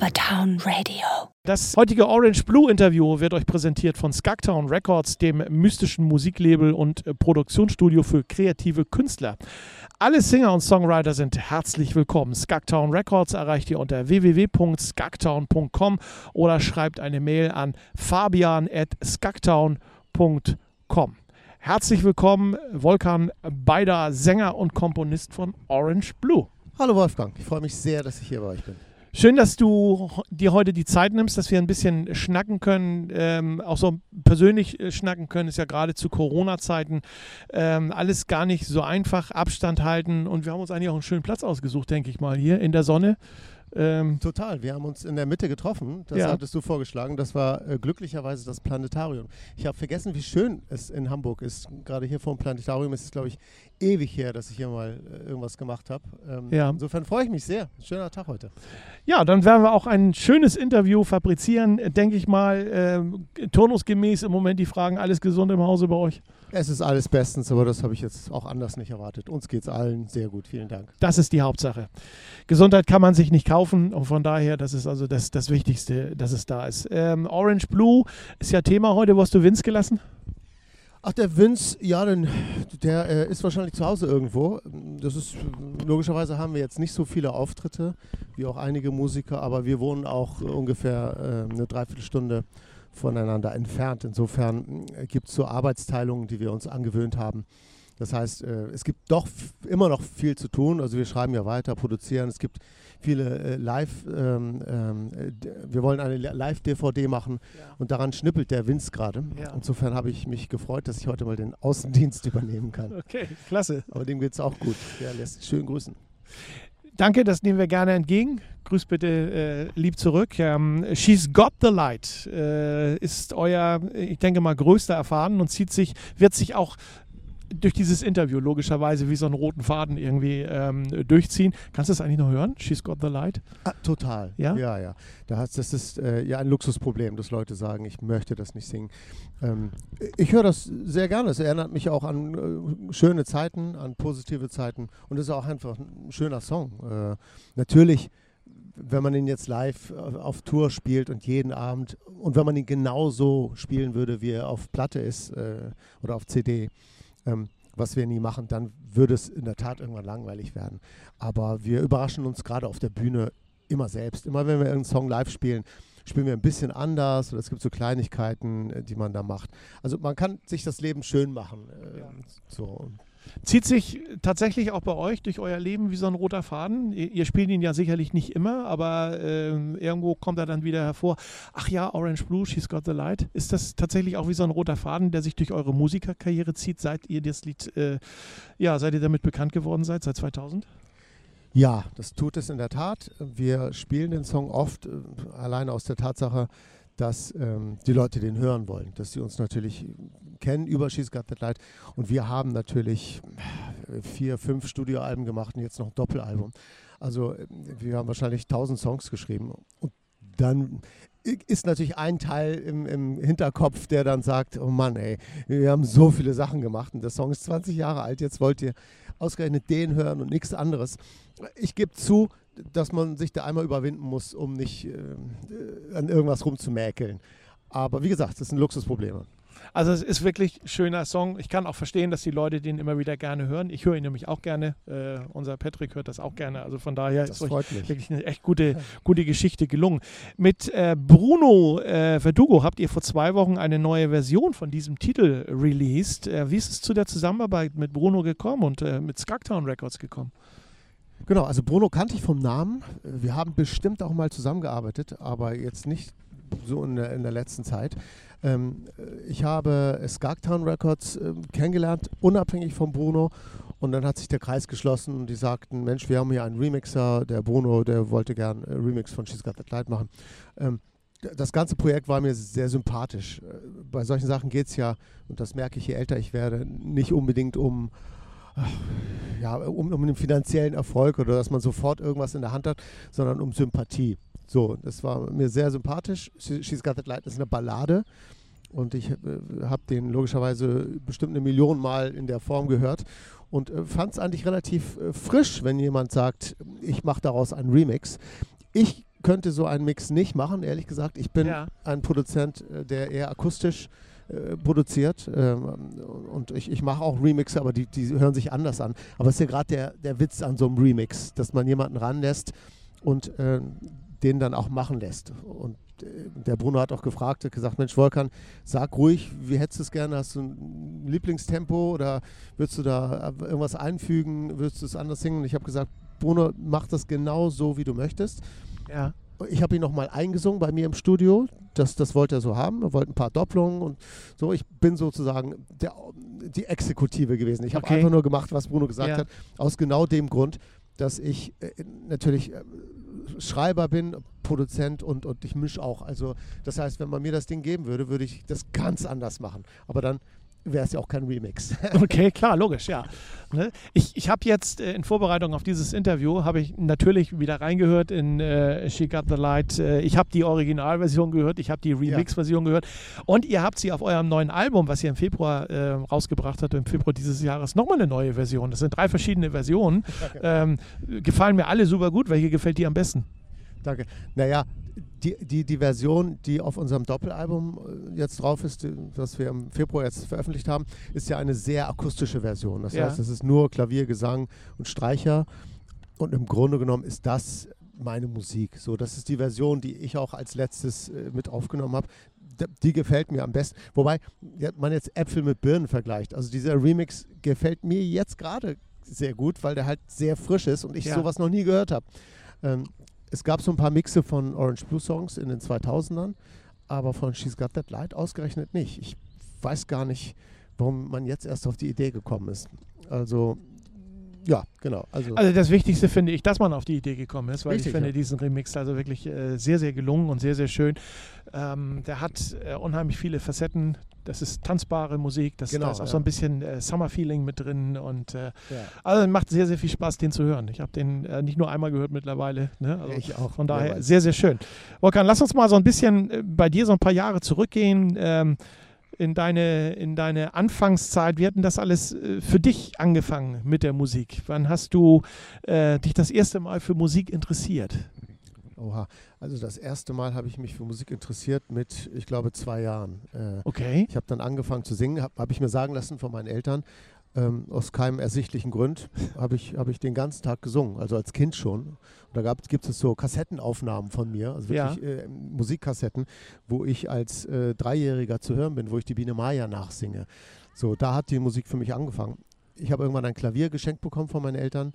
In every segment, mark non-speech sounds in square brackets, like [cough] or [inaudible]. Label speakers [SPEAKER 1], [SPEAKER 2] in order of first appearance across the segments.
[SPEAKER 1] Habertown Radio.
[SPEAKER 2] Das heutige Orange Blue Interview wird euch präsentiert von Skagtown Records, dem mystischen Musiklabel und äh, Produktionsstudio für kreative Künstler. Alle Singer und Songwriter sind herzlich willkommen. Skagtown Records erreicht ihr unter www.skagtown.com oder schreibt eine Mail an fabian.skagtown.com. Herzlich willkommen, Volkan Beider, Sänger und Komponist von Orange Blue.
[SPEAKER 3] Hallo Wolfgang, ich freue mich sehr, dass ich hier bei euch bin.
[SPEAKER 2] Schön, dass du dir heute die Zeit nimmst, dass wir ein bisschen schnacken können, ähm, auch so persönlich äh, schnacken können, ist ja gerade zu Corona-Zeiten ähm, alles gar nicht so einfach, Abstand halten und wir haben uns eigentlich auch einen schönen Platz ausgesucht, denke ich mal, hier in der Sonne.
[SPEAKER 3] Ähm, Total. Wir haben uns in der Mitte getroffen. Das ja. hattest du vorgeschlagen. Das war äh, glücklicherweise das Planetarium. Ich habe vergessen, wie schön es in Hamburg ist. Gerade hier vor dem Planetarium ist es, glaube ich, ewig her, dass ich hier mal äh, irgendwas gemacht habe. Ähm, ja. Insofern freue ich mich sehr. Schöner Tag heute.
[SPEAKER 2] Ja, dann werden wir auch ein schönes Interview fabrizieren, denke ich mal. Äh, turnusgemäß im Moment die Fragen, alles gesund im Hause bei euch?
[SPEAKER 3] Es ist alles bestens, aber das habe ich jetzt auch anders nicht erwartet. Uns geht es allen sehr gut. Vielen Dank.
[SPEAKER 2] Das ist die Hauptsache. Gesundheit kann man sich nicht kaufen und von daher, das ist also das, das Wichtigste, dass es da ist. Ähm, Orange Blue ist ja Thema heute. Wo hast du Vince gelassen?
[SPEAKER 3] Ach, der Vince, ja, denn, der äh, ist wahrscheinlich zu Hause irgendwo. Das ist, logischerweise haben wir jetzt nicht so viele Auftritte wie auch einige Musiker, aber wir wohnen auch ungefähr äh, eine Dreiviertelstunde voneinander entfernt. Insofern äh, gibt es so Arbeitsteilungen, die wir uns angewöhnt haben. Das heißt, äh, es gibt doch immer noch viel zu tun. Also wir schreiben ja weiter, produzieren. Es gibt viele äh, Live, ähm, ähm, wir wollen eine Live-DVD machen ja. und daran schnippelt der Vince gerade. Ja. Insofern habe ich mich gefreut, dass ich heute mal den Außendienst [laughs] übernehmen kann.
[SPEAKER 2] Okay, klasse.
[SPEAKER 3] Aber dem geht es auch gut. Der lässt schön grüßen.
[SPEAKER 2] Danke, das nehmen wir gerne entgegen. Grüß bitte äh, lieb zurück. Ähm, She's Got the Light äh, ist euer, ich denke mal, größter Erfahren und zieht sich, wird sich auch durch dieses Interview logischerweise wie so einen roten Faden irgendwie ähm, durchziehen. Kannst du das eigentlich noch hören? She's Got the Light?
[SPEAKER 3] Ah, total. Ja, ja. ja. Das, das ist äh, ja ein Luxusproblem, dass Leute sagen, ich möchte das nicht singen. Ähm, ich höre das sehr gerne. Es erinnert mich auch an äh, schöne Zeiten, an positive Zeiten und es ist auch einfach ein schöner Song. Äh, natürlich wenn man ihn jetzt live äh, auf Tour spielt und jeden Abend und wenn man ihn genauso spielen würde, wie er auf Platte ist äh, oder auf CD, ähm, was wir nie machen, dann würde es in der Tat irgendwann langweilig werden. Aber wir überraschen uns gerade auf der Bühne immer selbst. Immer wenn wir irgendeinen Song live spielen, spielen wir ein bisschen anders oder es gibt so Kleinigkeiten, äh, die man da macht. Also man kann sich das Leben schön machen. Äh, ja. So.
[SPEAKER 2] Zieht sich tatsächlich auch bei euch durch euer Leben wie so ein roter Faden? Ihr, ihr spielt ihn ja sicherlich nicht immer, aber äh, irgendwo kommt er dann wieder hervor. Ach ja, Orange Blue, She's Got the Light. Ist das tatsächlich auch wie so ein roter Faden, der sich durch eure Musikerkarriere zieht, seit ihr das Lied, äh, ja, seit ihr damit bekannt geworden seid, seit 2000?
[SPEAKER 3] Ja, das tut es in der Tat. Wir spielen den Song oft, äh, alleine aus der Tatsache, dass ähm, die Leute den hören wollen, dass sie uns natürlich kennen über She's Got That Light. Und wir haben natürlich vier, fünf Studioalben gemacht und jetzt noch ein Doppelalbum. Also wir haben wahrscheinlich tausend Songs geschrieben. Und dann ist natürlich ein Teil im, im, Hinterkopf, der dann sagt, oh Mann, ey, wir haben so viele Sachen gemacht und der Song ist 20 Jahre alt, jetzt wollt ihr ausgerechnet den hören und nichts anderes. Ich gebe zu, dass man sich da einmal überwinden muss, um nicht äh, an irgendwas rumzumäkeln. Aber wie gesagt, das sind Luxusprobleme.
[SPEAKER 2] Also es ist wirklich ein schöner Song. Ich kann auch verstehen, dass die Leute den immer wieder gerne hören. Ich höre ihn nämlich auch gerne. Äh, unser Patrick hört das auch gerne. Also von daher das ist euch wirklich eine echt gute, gute Geschichte gelungen. Mit äh, Bruno äh, Verdugo habt ihr vor zwei Wochen eine neue Version von diesem Titel released. Äh, wie ist es zu der Zusammenarbeit mit Bruno gekommen und äh, mit Skagtown Records gekommen?
[SPEAKER 3] Genau, also Bruno kannte ich vom Namen. Wir haben bestimmt auch mal zusammengearbeitet, aber jetzt nicht so in der, in der letzten Zeit. Ähm, ich habe Skagtown Records äh, kennengelernt, unabhängig von Bruno. Und dann hat sich der Kreis geschlossen und die sagten, Mensch, wir haben hier einen Remixer, der Bruno, der wollte gern äh, Remix von She's Got That Light machen. Ähm, das ganze Projekt war mir sehr sympathisch. Äh, bei solchen Sachen geht es ja, und das merke ich, je älter ich werde, nicht unbedingt um ja, um, um den finanziellen Erfolg oder dass man sofort irgendwas in der Hand hat, sondern um Sympathie. So, das war mir sehr sympathisch. She's Got That Light ist eine Ballade und ich äh, habe den logischerweise bestimmt eine Million Mal in der Form gehört und äh, fand es eigentlich relativ äh, frisch, wenn jemand sagt, ich mache daraus einen Remix. Ich könnte so einen Mix nicht machen, ehrlich gesagt. Ich bin ja. ein Produzent, äh, der eher akustisch äh, produziert ähm, und ich, ich mache auch Remixe, aber die, die hören sich anders an. Aber es ist ja gerade der, der Witz an so einem Remix, dass man jemanden ranlässt und äh, den dann auch machen lässt. Und äh, der Bruno hat auch gefragt, hat gesagt, Mensch Volkan, sag ruhig, wie hättest du es gerne? Hast du ein Lieblingstempo oder würdest du da irgendwas einfügen? Würdest du es anders singen? Und ich habe gesagt, Bruno, mach das genau so, wie du möchtest. Ja. Ich habe ihn nochmal eingesungen bei mir im Studio. Das, das wollte er so haben. Er wollte ein paar Doppelungen und so. Ich bin sozusagen der, die Exekutive gewesen. Ich habe okay. einfach nur gemacht, was Bruno gesagt ja. hat. Aus genau dem Grund, dass ich äh, natürlich äh, Schreiber bin, Produzent und, und ich mische auch. Also das heißt, wenn man mir das Ding geben würde, würde ich das ganz anders machen. Aber dann wäre es ja auch kein Remix. [laughs]
[SPEAKER 2] okay, klar, logisch, ja. Ne? Ich, ich habe jetzt äh, in Vorbereitung auf dieses Interview, habe ich natürlich wieder reingehört in äh, She Got the Light. Äh, ich habe die Originalversion gehört, ich habe die Remix-Version ja. gehört und ihr habt sie auf eurem neuen Album, was ihr im Februar äh, rausgebracht habt, im Februar dieses Jahres, nochmal eine neue Version. Das sind drei verschiedene Versionen. [laughs] Ähm, gefallen mir alle super gut. Welche gefällt dir am besten?
[SPEAKER 3] Danke. Naja, die, die, die Version, die auf unserem Doppelalbum äh, jetzt drauf ist, das wir im Februar jetzt veröffentlicht haben, ist ja eine sehr akustische Version. Das ja. heißt, es ist nur Klavier, Gesang und Streicher. Und im Grunde genommen ist das meine Musik. So, das ist die Version, die ich auch als letztes äh, mit aufgenommen habe. Die gefällt mir am besten. Wobei man jetzt Äpfel mit Birnen vergleicht. Also dieser Remix gefällt mir jetzt gerade sehr gut, weil der halt sehr frisch ist und ich ja. sowas noch nie gehört habe. Ähm, es gab so ein paar Mixe von Orange Blue Songs in den 2000ern, aber von She's Got That Light ausgerechnet nicht. Ich weiß gar nicht, warum man jetzt erst auf die Idee gekommen ist. Also ja, genau.
[SPEAKER 2] Also, also, das Wichtigste finde ich, dass man auf die Idee gekommen ist, weil richtig, ich finde ja. diesen Remix also wirklich äh, sehr, sehr gelungen und sehr, sehr schön. Ähm, der hat äh, unheimlich viele Facetten. Das ist tanzbare Musik, das, genau, da ist auch ja. so ein bisschen äh, Summer-Feeling mit drin und äh, ja. also macht sehr, sehr viel Spaß, den zu hören. Ich habe den äh, nicht nur einmal gehört mittlerweile. Ne? Also ich auch. Von daher sehr, sehr schön. Volkan, lass uns mal so ein bisschen äh, bei dir so ein paar Jahre zurückgehen. Ähm, in deine, in deine Anfangszeit, wie hat denn das alles äh, für dich angefangen mit der Musik? Wann hast du äh, dich das erste Mal für Musik interessiert?
[SPEAKER 3] Oha, also das erste Mal habe ich mich für Musik interessiert mit, ich glaube, zwei Jahren.
[SPEAKER 2] Äh, okay.
[SPEAKER 3] Ich habe dann angefangen zu singen, habe hab ich mir sagen lassen von meinen Eltern, ähm, aus keinem ersichtlichen Grund habe ich, hab ich den ganzen Tag gesungen, also als Kind schon. Und da gibt es so Kassettenaufnahmen von mir, also wirklich ja. äh, Musikkassetten, wo ich als äh, Dreijähriger zu hören bin, wo ich die Biene Maya nachsinge. So, da hat die Musik für mich angefangen. Ich habe irgendwann ein Klavier geschenkt bekommen von meinen Eltern,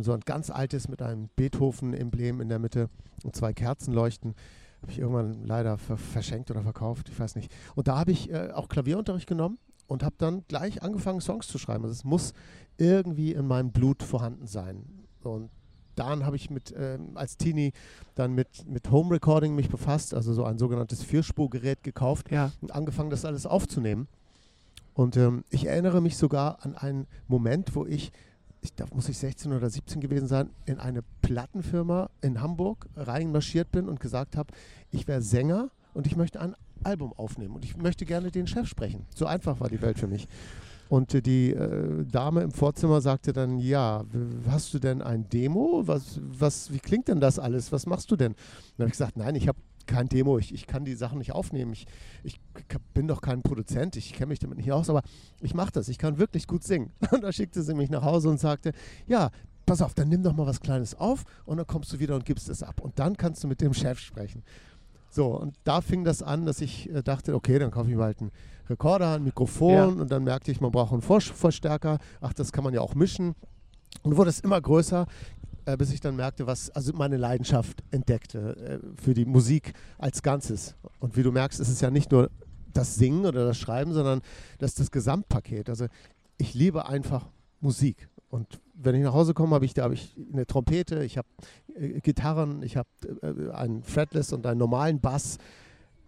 [SPEAKER 3] so ein ganz altes mit einem Beethoven-Emblem in der Mitte und zwei Kerzenleuchten habe ich irgendwann leider ver verschenkt oder verkauft, ich weiß nicht. Und da habe ich äh, auch Klavierunterricht genommen und habe dann gleich angefangen, Songs zu schreiben. Also es muss irgendwie in meinem Blut vorhanden sein. Und dann habe ich mit, ähm, als Teenie dann mit, mit Home Recording mich befasst, also so ein sogenanntes Vierspurgerät gekauft ja. und angefangen, das alles aufzunehmen. Und ähm, ich erinnere mich sogar an einen Moment, wo ich, ich da muss ich 16 oder 17 gewesen sein, in eine Plattenfirma in Hamburg reinmarschiert bin und gesagt habe, ich wäre Sänger und ich möchte ein Album aufnehmen und ich möchte gerne den Chef sprechen. So einfach war die Welt für mich. Und äh, die äh, Dame im Vorzimmer sagte dann, ja, hast du denn ein Demo? Was, was, wie klingt denn das alles? Was machst du denn? Dann habe ich gesagt, nein, ich habe kein Demo, ich, ich kann die Sachen nicht aufnehmen. Ich, ich bin doch kein Produzent, ich kenne mich damit nicht aus, aber ich mache das, ich kann wirklich gut singen. [laughs] Und da schickte sie mich nach Hause und sagte, ja, pass auf, dann nimm doch mal was Kleines auf und dann kommst du wieder und gibst es ab. Und dann kannst du mit dem Chef sprechen. So, und da fing das an, dass ich äh, dachte, okay, dann kaufe ich mir halt einen Rekorder, ein Mikrofon ja. und dann merkte ich, man braucht einen Vorverstärker. Ach, das kann man ja auch mischen. Und wurde es immer größer, äh, bis ich dann merkte, was, also meine Leidenschaft entdeckte äh, für die Musik als Ganzes. Und wie du merkst, ist es ja nicht nur das Singen oder das Schreiben, sondern das ist das Gesamtpaket. Also ich liebe einfach Musik. Und wenn ich nach Hause komme, habe ich da hab ich eine Trompete, ich habe äh, Gitarren, ich habe äh, einen Fretless und einen normalen Bass.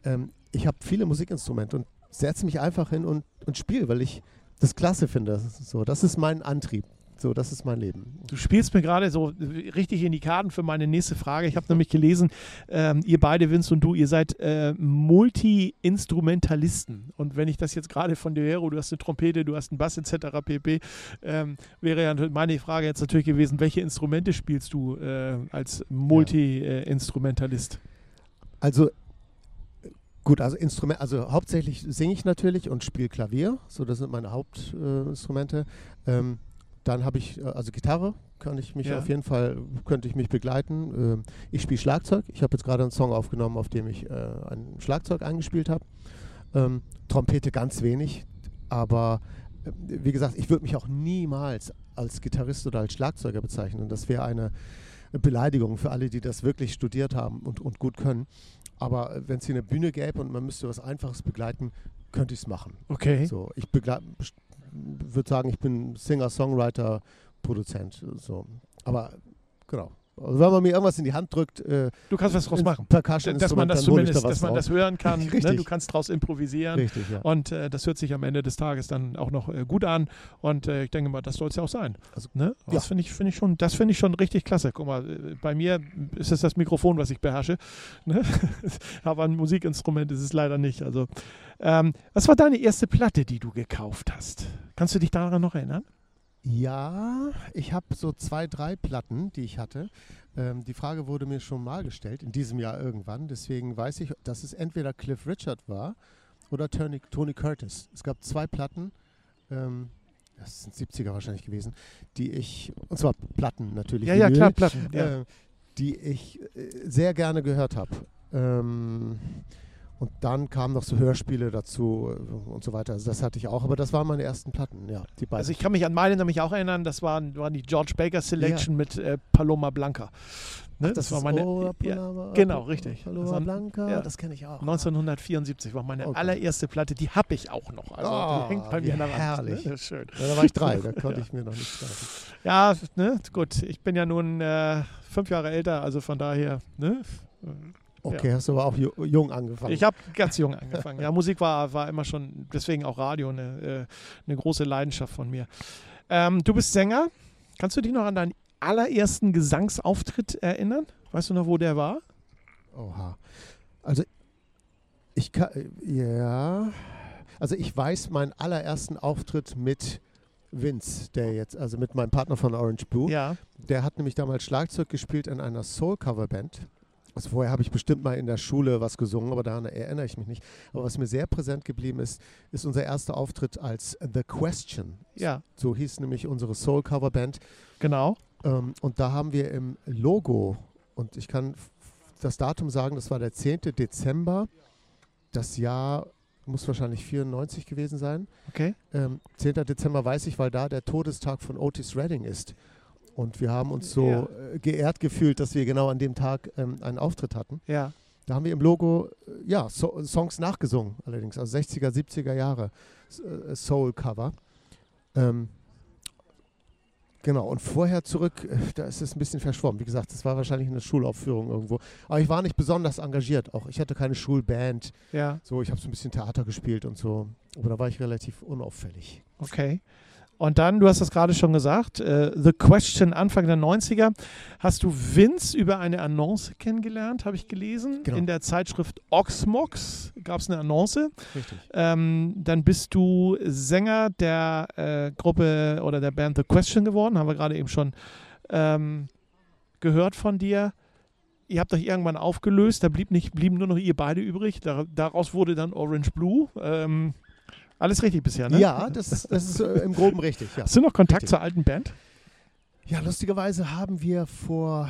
[SPEAKER 3] Ähm, ich habe viele Musikinstrumente und setze mich einfach hin und, und spiele, weil ich das klasse finde. So, das ist mein Antrieb. So, das ist mein Leben.
[SPEAKER 2] Du spielst mir gerade so richtig in die Karten für meine nächste Frage. Ich habe nämlich gelesen, ähm, ihr beide, Vince und du, ihr seid äh, Multi-Instrumentalisten. Und wenn ich das jetzt gerade von dir höre, du hast eine Trompete, du hast einen Bass etc. pp., ähm, wäre ja meine Frage jetzt natürlich gewesen, welche Instrumente spielst du äh, als Multi-Instrumentalist?
[SPEAKER 3] Also Gut, also Instrument, also hauptsächlich singe ich natürlich und spiele Klavier, so das sind meine Hauptinstrumente. Äh, ähm, dann habe ich, äh, also Gitarre kann ich mich ja. auf jeden Fall, könnte ich mich begleiten. Ähm, ich spiele Schlagzeug. Ich habe jetzt gerade einen Song aufgenommen, auf dem ich äh, ein Schlagzeug eingespielt habe. Ähm, Trompete ganz wenig, aber äh, wie gesagt, ich würde mich auch niemals als Gitarrist oder als Schlagzeuger bezeichnen. Das wäre eine Beleidigung für alle, die das wirklich studiert haben und, und gut können. Aber wenn es hier eine Bühne gäbe und man müsste was Einfaches begleiten, könnte ich es machen.
[SPEAKER 2] Okay.
[SPEAKER 3] So, ich würde sagen, ich bin Singer, Songwriter, Produzent. So. Aber genau. Also wenn man mir irgendwas in die Hand drückt, äh,
[SPEAKER 2] du kannst was draus machen.
[SPEAKER 3] Percussion
[SPEAKER 2] dass man das zumindest, da dass man
[SPEAKER 3] das
[SPEAKER 2] hören kann. [laughs] Ne? Du kannst draus improvisieren.
[SPEAKER 3] Richtig, ja.
[SPEAKER 2] Und äh, das hört sich am Ende des Tages dann auch noch äh, gut an. Und äh, ich denke mal, das soll es ja auch sein. Also, ne? Das ja. finde ich, find ich schon, das finde ich schon richtig klasse. Guck mal, äh, bei mir ist es das Mikrofon, was ich beherrsche. [laughs] Ne? Aber ein Musikinstrument ist es leider nicht. Also, ähm, was war deine erste Platte, die du gekauft hast? Kannst du dich daran noch erinnern?
[SPEAKER 3] Ja, ich habe so zwei, drei Platten, die ich hatte. Ähm, die Frage wurde mir schon mal gestellt, in diesem Jahr irgendwann. Deswegen weiß ich, dass es entweder Cliff Richard war oder Tony, Tony Curtis. Es gab zwei Platten, ähm, das sind 70er wahrscheinlich gewesen, die ich, und zwar Platten natürlich.
[SPEAKER 2] Ja, ja, klar, Platten. Ja.
[SPEAKER 3] Äh, die ich äh, sehr gerne gehört habe. Ähm, und dann kamen noch so Hörspiele dazu äh, und so weiter. Also das hatte ich auch, aber das waren meine ersten Platten, ja.
[SPEAKER 2] Die beiden. Also ich kann mich an meine nämlich auch erinnern, das waren, waren die George Baker Selection ja. mit äh, Paloma Blanca.
[SPEAKER 3] Ne? Ach, das, das, war meine.
[SPEAKER 2] Oh, Paloma, ja, genau, richtig.
[SPEAKER 3] Paloma
[SPEAKER 2] das
[SPEAKER 3] Blanca, ja. das kenne ich auch.
[SPEAKER 2] 1974 war meine okay. allererste Platte, die habe ich auch noch. Also oh, die hängt bei mir an der Wand.
[SPEAKER 3] Herrlich.
[SPEAKER 2] Ne? Schön.
[SPEAKER 3] Ja, da war ich drei, da [laughs] konnte ich mir noch nichts sagen.
[SPEAKER 2] Ja, ne, gut. Ich bin ja nun äh, fünf Jahre älter, also von daher, ne?
[SPEAKER 3] Okay, ja. hast du aber auch jung angefangen.
[SPEAKER 2] Ich habe ganz jung angefangen. Ja, Musik war, war immer schon, deswegen auch Radio, eine, äh, eine große Leidenschaft von mir. Ähm, du bist Sänger. Kannst du dich noch an deinen allerersten Gesangsauftritt erinnern? Weißt du noch, wo der war?
[SPEAKER 3] Oha. Also, ich kann, ja. Also, ich weiß meinen allerersten Auftritt mit Vince, der jetzt, also mit meinem Partner von Orange Blue.
[SPEAKER 2] Ja.
[SPEAKER 3] Der hat nämlich damals Schlagzeug gespielt in einer Soul-Cover-Band. Also vorher habe ich bestimmt mal in der Schule was gesungen, aber daran erinnere ich mich nicht. Aber was mir sehr präsent geblieben ist, ist unser erster Auftritt als The Question.
[SPEAKER 2] Ja.
[SPEAKER 3] So hieß nämlich unsere Soul-Cover-Band.
[SPEAKER 2] Genau.
[SPEAKER 3] Ähm, und da haben wir im Logo, und ich kann das Datum sagen, das war der 10. Dezember, das Jahr muss wahrscheinlich 94 gewesen sein.
[SPEAKER 2] Okay.
[SPEAKER 3] Ähm, 10. Dezember weiß ich, weil da der Todestag von Otis Redding ist. Und wir haben uns so ja. Äh, geehrt gefühlt, dass wir genau an dem Tag ähm, einen Auftritt hatten.
[SPEAKER 2] Ja.
[SPEAKER 3] Da haben wir im Logo äh, ja, so Songs nachgesungen, allerdings, also 60er, 70er Jahre äh, Soul-Cover. Ähm, genau, und vorher zurück, da ist es ein bisschen verschwommen. Wie gesagt, das war wahrscheinlich eine Schulaufführung irgendwo. Aber ich war nicht besonders engagiert auch. Ich hatte keine Schulband.
[SPEAKER 2] Ja.
[SPEAKER 3] So, ich habe so ein bisschen Theater gespielt und so. Aber da war ich relativ unauffällig.
[SPEAKER 2] Okay. Und dann, du hast das gerade schon gesagt, äh, The Question Anfang der 90er, hast du Vince über eine Annonce kennengelernt, habe ich gelesen.
[SPEAKER 3] Genau.
[SPEAKER 2] In der Zeitschrift Oxmox gab es eine Annonce.
[SPEAKER 3] Richtig.
[SPEAKER 2] Ähm, dann bist du Sänger der äh, Gruppe oder der Band The Question geworden, haben wir gerade eben schon ähm, gehört von dir. Ihr habt euch irgendwann aufgelöst, da blieb nicht, blieben nur noch ihr beide übrig. daraus wurde dann Orange Blue. Ähm, alles richtig bisher, ne?
[SPEAKER 3] Ja, das, das ist äh, im Groben richtig. Ja.
[SPEAKER 2] Hast du noch Kontakt richtig. zur alten Band?
[SPEAKER 3] Ja, lustigerweise haben wir vor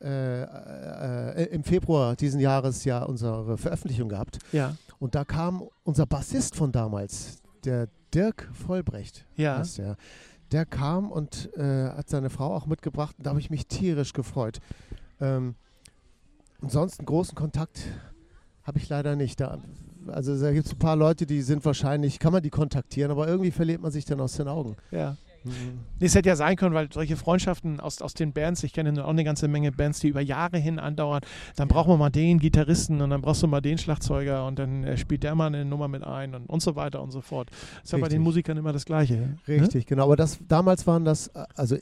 [SPEAKER 3] äh, äh, im Februar diesen Jahres ja unsere Veröffentlichung gehabt.
[SPEAKER 2] Ja.
[SPEAKER 3] Und da kam unser Bassist von damals, der Dirk Vollbrecht.
[SPEAKER 2] Ja.
[SPEAKER 3] Der, der kam und äh, hat seine Frau auch mitgebracht. Und da habe ich mich tierisch gefreut. Ähm, ansonsten großen Kontakt habe ich leider nicht. Da also da gibt es ein paar Leute, die sind wahrscheinlich, kann man die kontaktieren, aber irgendwie verliert man sich dann aus den Augen.
[SPEAKER 2] Ja. Mhm. Nee, es hätte ja sein können, weil solche Freundschaften aus, aus den Bands, ich kenne auch eine ganze Menge Bands, die über Jahre hin andauern, dann brauchen wir mal den Gitarristen und dann brauchst du mal den Schlagzeuger und dann äh, spielt der mal eine Nummer mit ein und, und so weiter und so fort. Das ist ja bei den Musikern immer das Gleiche. Ne?
[SPEAKER 3] Richtig, ne? genau. Aber das, damals waren das, also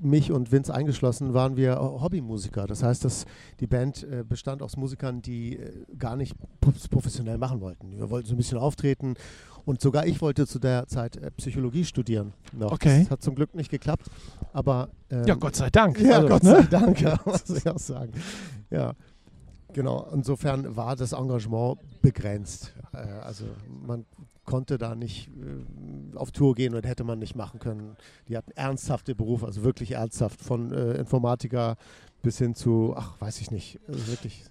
[SPEAKER 3] mich und Vince eingeschlossen, waren wir Hobbymusiker. Das heißt, dass die Band äh, bestand aus Musikern, die äh, gar nicht professionell machen wollten. Wir wollten so ein bisschen auftreten und sogar ich wollte zu der Zeit äh, Psychologie studieren. Noch.
[SPEAKER 2] Okay.
[SPEAKER 3] Das hat zum Glück nicht geklappt. Aber
[SPEAKER 2] ähm, ja, Gott sei Dank.
[SPEAKER 3] Ja, also, Gott ne? sei Dank, [laughs] ja, muss ich auch sagen. Ja, genau. Insofern war das Engagement begrenzt. Äh, also man konnte da nicht äh, auf Tour gehen und hätte man nicht machen können. Die hatten ernsthafte Berufe, also wirklich ernsthaft, von Informatiker bis hin zu, ach, weiß ich nicht, also wirklich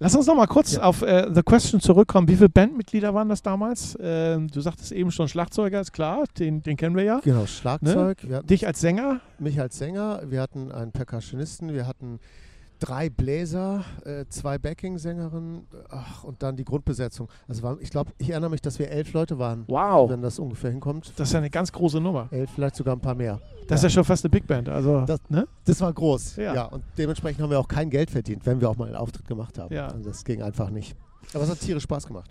[SPEAKER 2] Lass uns noch mal kurz ja. auf äh, The Question zurückkommen. Wie viele Bandmitglieder waren das damals? Äh, du sagtest eben schon Schlagzeuger, ist klar, den, den kennen wir ja.
[SPEAKER 3] Genau, Schlagzeug.
[SPEAKER 2] Ne? Dich als Sänger?
[SPEAKER 3] Mich als Sänger. Wir hatten einen Percussionisten, wir hatten drei Bläser, äh, zwei Backing-Sängerinnen und dann die Grundbesetzung. Also war, ich glaube, ich erinnere mich, dass wir elf Leute waren.
[SPEAKER 2] Wow.
[SPEAKER 3] Wenn das ungefähr hinkommt.
[SPEAKER 2] Das ist ja eine ganz große Nummer.
[SPEAKER 3] Elf, vielleicht sogar ein paar mehr.
[SPEAKER 2] Das ja. ist ja schon fast eine Big Band. Also,
[SPEAKER 3] das, ne? das war groß. Ja. ja. Und dementsprechend haben wir auch kein Geld verdient, wenn wir auch mal einen Auftritt gemacht haben. Ja. Also das ging einfach nicht. Aber es hat tierisch Spaß gemacht.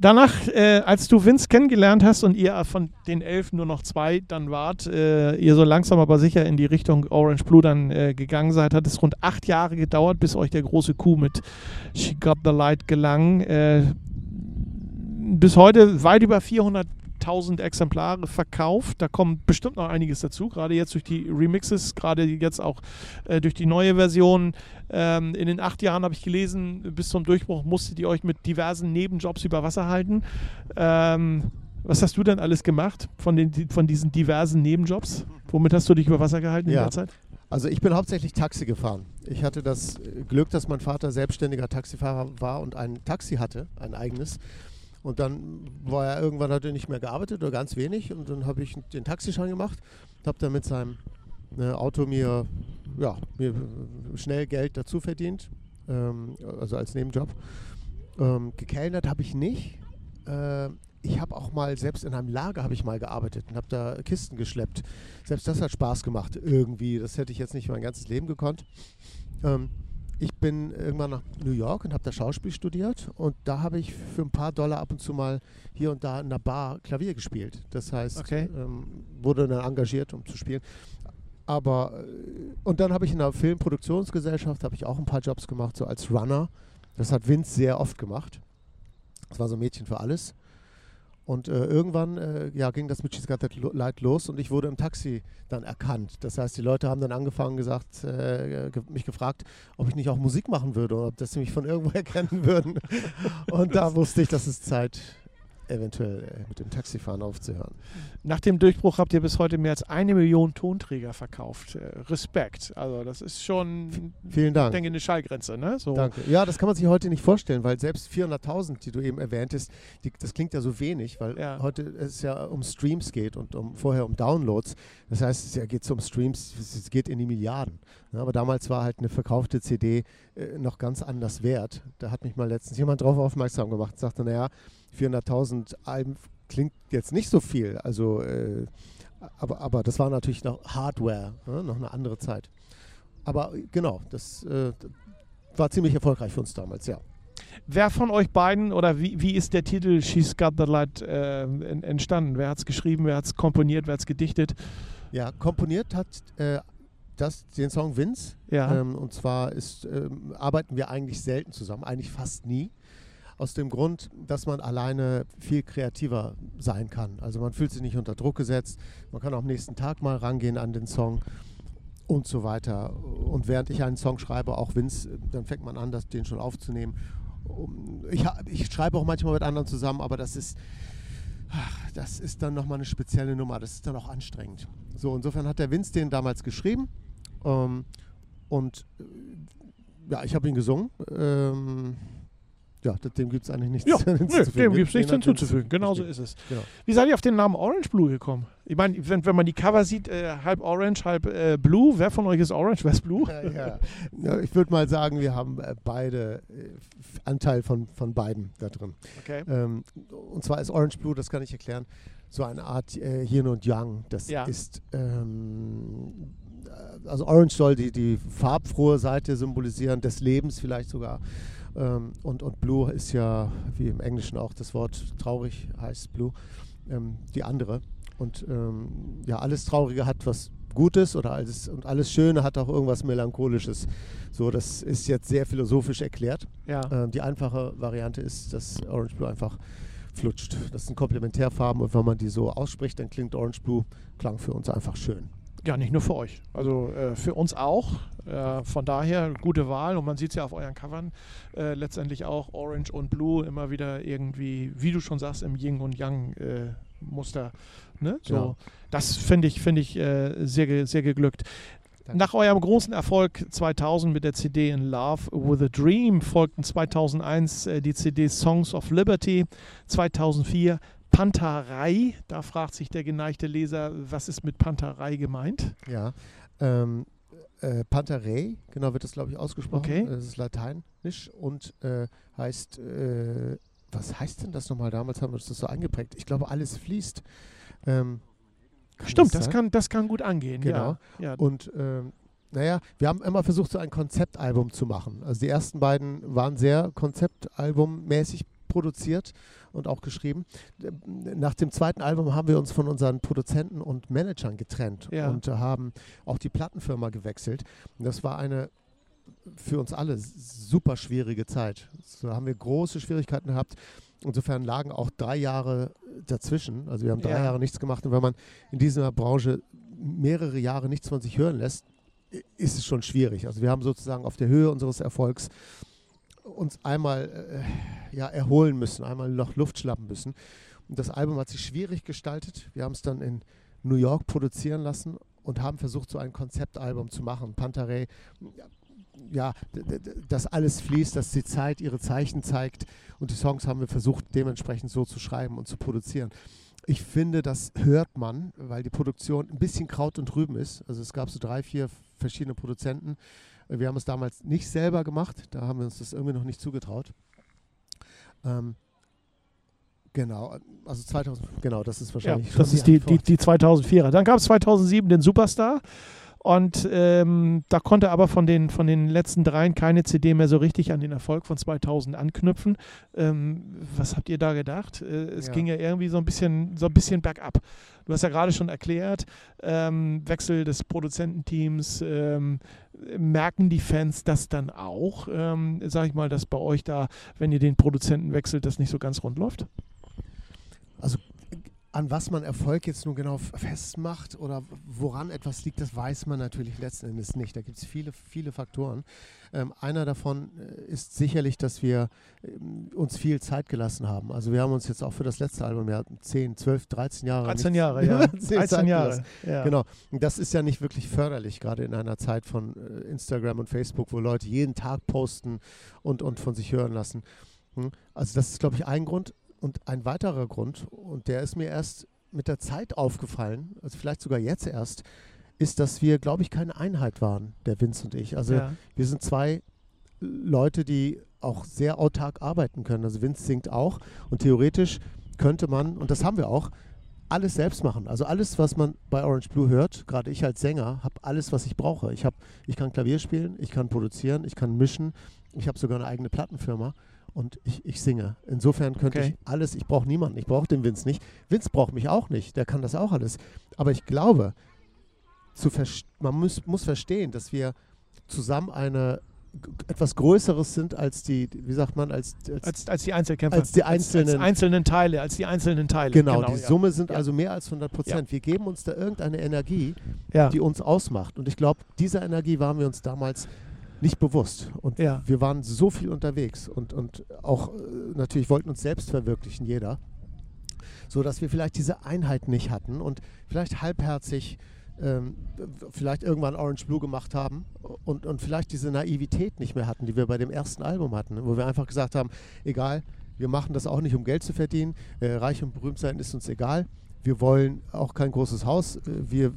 [SPEAKER 2] Danach, äh, als du Vince kennengelernt hast und ihr von den elf nur noch zwei dann wart, äh, ihr so langsam aber sicher in die Richtung Orange Blue dann äh, gegangen seid, hat es rund acht Jahre gedauert, bis euch der große Coup mit She Got the Light gelang. Äh, bis heute weit über 400 1000 Exemplare verkauft. Da kommt bestimmt noch einiges dazu, gerade jetzt durch die Remixes, gerade jetzt auch äh, durch die neue Version. Ähm, in den acht Jahren habe ich gelesen, bis zum Durchbruch musstet ihr euch mit diversen Nebenjobs über Wasser halten. Ähm, was hast du denn alles gemacht von, den, von diesen diversen Nebenjobs? Womit hast du dich über Wasser gehalten
[SPEAKER 3] ja.
[SPEAKER 2] in der Zeit?
[SPEAKER 3] Also ich bin hauptsächlich Taxi gefahren. Ich hatte das Glück, dass mein Vater selbstständiger Taxifahrer war und ein Taxi hatte, ein eigenes. Und dann war er irgendwann hat er nicht mehr gearbeitet oder ganz wenig und dann habe ich den Taxischein gemacht, habe dann mit seinem äh, Auto mir, ja, mir schnell Geld dazu verdient, ähm, also als Nebenjob. Ähm, gekellnert habe ich nicht. Äh, ich habe auch mal, selbst in einem Lager habe ich mal gearbeitet und habe da Kisten geschleppt. Selbst das hat Spaß gemacht irgendwie. Das hätte ich jetzt nicht mein ganzes Leben gekonnt. Ähm, ich bin irgendwann nach New York und habe da Schauspiel studiert und da habe ich für ein paar Dollar ab und zu mal hier und da in der Bar Klavier gespielt. Das heißt,
[SPEAKER 2] okay.
[SPEAKER 3] ähm, wurde dann engagiert, um zu spielen. Aber äh, und dann habe ich in der Filmproduktionsgesellschaft habe ich auch ein paar Jobs gemacht, so als Runner. Das hat Vince sehr oft gemacht. Das war so ein Mädchen für alles. Und äh, irgendwann äh, ja, ging das mit She's Got That Light los und ich wurde im Taxi dann erkannt. Das heißt, die Leute haben dann angefangen, gesagt, äh, mich gefragt, ob ich nicht auch Musik machen würde oder ob sie mich von irgendwo [laughs] erkennen würden. und da wusste ich, dass es Zeit eventuell äh, mit dem Taxifahren aufzuhören.
[SPEAKER 2] Nach dem Durchbruch habt ihr bis heute mehr als eine Million Tonträger verkauft. Äh, Respekt. Also das ist schon,
[SPEAKER 3] vielen Dank. Ich
[SPEAKER 2] denke, eine Schallgrenze. Ne?
[SPEAKER 3] So. Danke. Ja, das kann man sich heute nicht vorstellen, weil selbst 400.000, die du eben erwähntest, die, das klingt ja so wenig, weil ja. heute es ja um Streams geht und um, vorher um Downloads. Das heißt, es geht um Streams, es geht in die Milliarden. Ja, aber damals war halt eine verkaufte CD äh, noch ganz anders wert. Da hat mich mal letztens jemand drauf aufmerksam gemacht und sagte, naja, 400.000 Alben klingt jetzt nicht so viel. Also, äh, aber, aber das war natürlich noch Hardware, ne? noch eine andere Zeit. Aber genau, das äh, war ziemlich erfolgreich für uns damals, ja.
[SPEAKER 2] Wer von euch beiden oder wie, wie ist der Titel She's Got the Light äh, entstanden? Wer hat es geschrieben, wer hat es komponiert, wer hat es gedichtet?
[SPEAKER 3] Ja, komponiert hat äh, das, den Song Vince.
[SPEAKER 2] Ja.
[SPEAKER 3] Ähm, und zwar ist, ähm, arbeiten wir eigentlich selten zusammen, eigentlich fast nie. Aus dem Grund, dass man alleine viel kreativer sein kann. Also man fühlt sich nicht unter Druck gesetzt. Man kann auch am nächsten Tag mal rangehen an den Song und so weiter. Und während ich einen Song schreibe, auch Vince, dann fängt man an, das, den schon aufzunehmen. Ich, ich schreibe auch manchmal mit anderen zusammen, aber das ist, das ist dann nochmal eine spezielle Nummer. Das ist dann auch anstrengend. So, insofern hat der Vince den damals geschrieben. Ähm, und äh, ja, ich habe ihn gesungen. Ähm, ja, dem gibt es eigentlich nichts
[SPEAKER 2] ja, [laughs] hinzuzufügen. Nö, dem gibt es nichts hinzuzufügen. Genau so ist es. Genau. Wie seid ihr auf den Namen Orange Blue gekommen? Ich meine, wenn, wenn man die Cover sieht, äh, halb Orange, halb äh, Blue. Wer von euch ist Orange, wer ist Blue?
[SPEAKER 3] Ja, ja. ja ich würde mal sagen, wir haben äh, beide äh, Anteil von, von beiden da drin.
[SPEAKER 2] Okay.
[SPEAKER 3] Ähm, und zwar ist Orange Blue, das kann ich erklären. so eine Art äh, Yin und Yang. Das ja. ist, ähm, also Orange soll die, die farbfrohe Seite symbolisieren, des Lebens vielleicht sogar. Ähm, und, und Blue ist ja, wie im Englischen auch das Wort traurig heißt Blue, ähm, die andere. Und ähm, ja, alles Traurige hat was Gutes oder alles und alles Schöne hat auch irgendwas Melancholisches. So, das ist jetzt sehr philosophisch erklärt. Ja. Ähm, die einfache Variante ist, dass Orange Blue einfach flutscht. Das sind Komplementärfarben und wenn man die so ausspricht, dann klingt Orange Blue, klang für uns einfach schön.
[SPEAKER 2] Ja, nicht nur für euch. Also äh, für uns auch. Äh, von daher gute Wahl und man sieht es ja auf euren Covern äh, letztendlich auch Orange und Blue immer wieder irgendwie, wie du schon sagst, im Yin und Yang äh, Muster. Ne? So, ja. Das finde ich, find ich äh, sehr, sehr geglückt. Nach eurem großen Erfolg 2000 mit der CD In Love with a Dream folgten 2001 äh, die CD Songs of Liberty, 2004 Panterei. Da fragt sich der geneigte Leser, was ist mit Panterei gemeint?
[SPEAKER 3] Ja, ähm, äh, Panterei, genau wird das glaube ich ausgesprochen. Okay. Das ist lateinisch und äh, heißt, äh, was heißt denn das nochmal? Damals haben wir uns das so eingeprägt. Ich glaube, alles fließt. Ähm,
[SPEAKER 2] Stimmt, das, das, kann, das kann gut angehen.
[SPEAKER 3] Genau. Ja. ja. Und ähm, naja, wir haben immer versucht, so ein Konzeptalbum zu machen. Also die ersten beiden waren sehr konzeptalbummäßig produziert und auch geschrieben. Nach dem zweiten Album haben wir uns von unseren Produzenten und Managern getrennt ja. und haben auch die Plattenfirma gewechselt. Und das war eine für uns alle super schwierige Zeit. So haben wir große Schwierigkeiten gehabt. Insofern lagen auch drei Jahre dazwischen. Also wir haben drei ja. Jahre nichts gemacht. Und wenn man in dieser Branche mehrere Jahre nichts von sich hören lässt, ist es schon schwierig. Also wir haben sozusagen auf der Höhe unseres Erfolgs uns einmal äh, ja, erholen müssen, einmal noch Luft schnappen müssen. Und das Album hat sich schwierig gestaltet. Wir haben es dann in New York produzieren lassen und haben versucht, so ein Konzeptalbum zu machen. Pantarei, ja, dass alles fließt, dass die Zeit ihre Zeichen zeigt und die Songs haben wir versucht, dementsprechend so zu schreiben und zu produzieren. Ich finde, das hört man, weil die Produktion ein bisschen Kraut und Rüben ist. Also es gab so drei, vier verschiedene Produzenten. Wir haben es damals nicht selber gemacht, da haben wir uns das irgendwie noch nicht zugetraut. Ähm, genau, also 2000, genau, das ist wahrscheinlich.
[SPEAKER 2] Ja, das ist die, die, die 2004er. Dann gab es 2007 den Superstar. Und ähm, da konnte aber von den, von den letzten dreien keine CD mehr so richtig an den Erfolg von 2000 anknüpfen. Ähm, was habt ihr da gedacht? Äh, es ja. ging ja irgendwie so ein bisschen, so ein bisschen bergab. Du hast ja gerade schon erklärt, ähm, Wechsel des Produzententeams. Ähm, merken die Fans das dann auch? Ähm, sag ich mal, dass bei euch da, wenn ihr den Produzenten wechselt, das nicht so ganz rund läuft?
[SPEAKER 3] Also an was man Erfolg jetzt nun genau festmacht oder woran etwas liegt, das weiß man natürlich letzten Endes nicht. Da gibt es viele, viele Faktoren. Ähm, einer davon äh, ist sicherlich, dass wir ähm, uns viel Zeit gelassen haben. Also wir haben uns jetzt auch für das letzte Album ja 10, 12, 13 Jahre.
[SPEAKER 2] 13 Jahre, [laughs] ja. 13
[SPEAKER 3] Jahre. Ja. Genau. Und das ist ja nicht wirklich förderlich, gerade in einer Zeit von äh, Instagram und Facebook, wo Leute jeden Tag posten und, und von sich hören lassen. Hm? Also das ist, glaube ich, ein Grund. Und ein weiterer Grund, und der ist mir erst mit der Zeit aufgefallen, also vielleicht sogar jetzt erst, ist, dass wir, glaube ich, keine Einheit waren, der Vince und ich. Also ja. wir sind zwei Leute, die auch sehr autark arbeiten können. Also Vince singt auch und theoretisch könnte man, und das haben wir auch, alles selbst machen. Also alles, was man bei Orange Blue hört, gerade ich als Sänger, habe alles, was ich brauche. Ich, hab, ich kann Klavier spielen, ich kann produzieren, ich kann mischen, ich habe sogar eine eigene Plattenfirma und ich, ich singe. Insofern könnte okay. ich alles, ich brauche niemanden, ich brauche den Vince nicht. Vince braucht mich auch nicht, der kann das auch alles. Aber ich glaube, zu man muss, muss verstehen, dass wir zusammen eine etwas Größeres sind als die, wie sagt man, als,
[SPEAKER 2] als, als, als die Einzelkämpfer.
[SPEAKER 3] Als die einzelnen,
[SPEAKER 2] als, einzelnen Teile, als die einzelnen Teile.
[SPEAKER 3] Genau, genau die ja. Summe sind ja. also mehr als 100 Prozent. Ja. Wir geben uns da irgendeine Energie, die uns ausmacht. Und ich glaube, dieser Energie waren wir uns damals nicht bewusst. Und ja. wir waren so viel unterwegs und, und auch äh, natürlich wollten uns selbst verwirklichen, jeder. So dass wir vielleicht diese Einheit nicht hatten und vielleicht halbherzig ähm, vielleicht irgendwann Orange Blue gemacht haben und, und vielleicht diese Naivität nicht mehr hatten, die wir bei dem ersten Album hatten, wo wir einfach gesagt haben, egal, wir machen das auch nicht, um Geld zu verdienen, äh, reich und berühmt sein ist uns egal, wir wollen auch kein großes Haus, äh, wir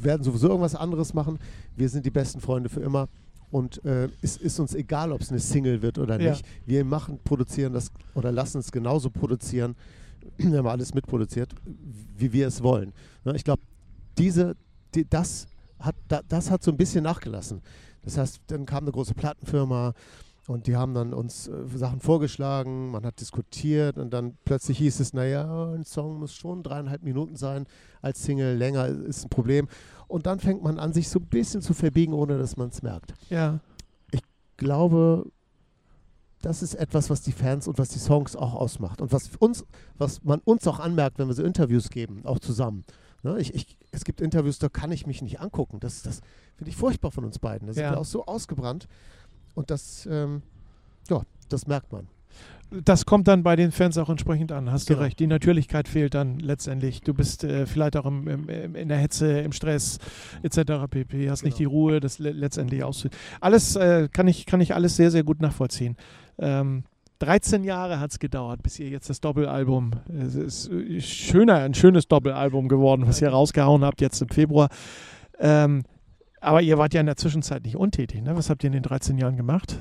[SPEAKER 3] werden sowieso irgendwas anderes machen, wir sind die besten Freunde für immer und äh, es ist uns egal, ob es eine Single wird oder nicht. Ja. Wir machen, produzieren das oder lassen es genauso produzieren, [clears throat] wir haben alles mitproduziert, wie wir es wollen. Ne, ich glaube, diese, die, das, hat, das hat so ein bisschen nachgelassen. Das heißt, dann kam eine große Plattenfirma und die haben dann uns äh, Sachen vorgeschlagen, man hat diskutiert und dann plötzlich hieß es, naja, ein Song muss schon dreieinhalb Minuten sein als Single, länger ist ein Problem. Und dann fängt man an, sich so ein bisschen zu verbiegen, ohne dass man es merkt.
[SPEAKER 2] Ja.
[SPEAKER 3] Ich glaube, das ist etwas, was die Fans und was die Songs auch ausmacht und was uns, was man uns auch anmerkt, wenn wir so Interviews geben, auch zusammen. Ne? Ich, ich, es gibt Interviews, da kann ich mich nicht angucken. Das, das finde ich furchtbar von uns beiden. Da sind wir auch so ausgebrannt. Und das, ähm, ja, das merkt man.
[SPEAKER 2] Das kommt dann bei den Fans auch entsprechend an, hast genau. du recht. Die Natürlichkeit fehlt dann letztendlich. Du bist äh, vielleicht auch im, im, in der Hetze, im Stress etc. pp. Hast genau. nicht die Ruhe, das le letztendlich auszuführen. Alles äh, kann, ich, kann ich alles sehr, sehr gut nachvollziehen. Ähm, 13 Jahre hat es gedauert, bis ihr jetzt das Doppelalbum, es ist äh, schöner, ein schönes Doppelalbum geworden, was ihr rausgehauen habt jetzt im Februar. Ähm, aber ihr wart ja in der Zwischenzeit nicht untätig. Ne? Was habt ihr in den 13 Jahren gemacht?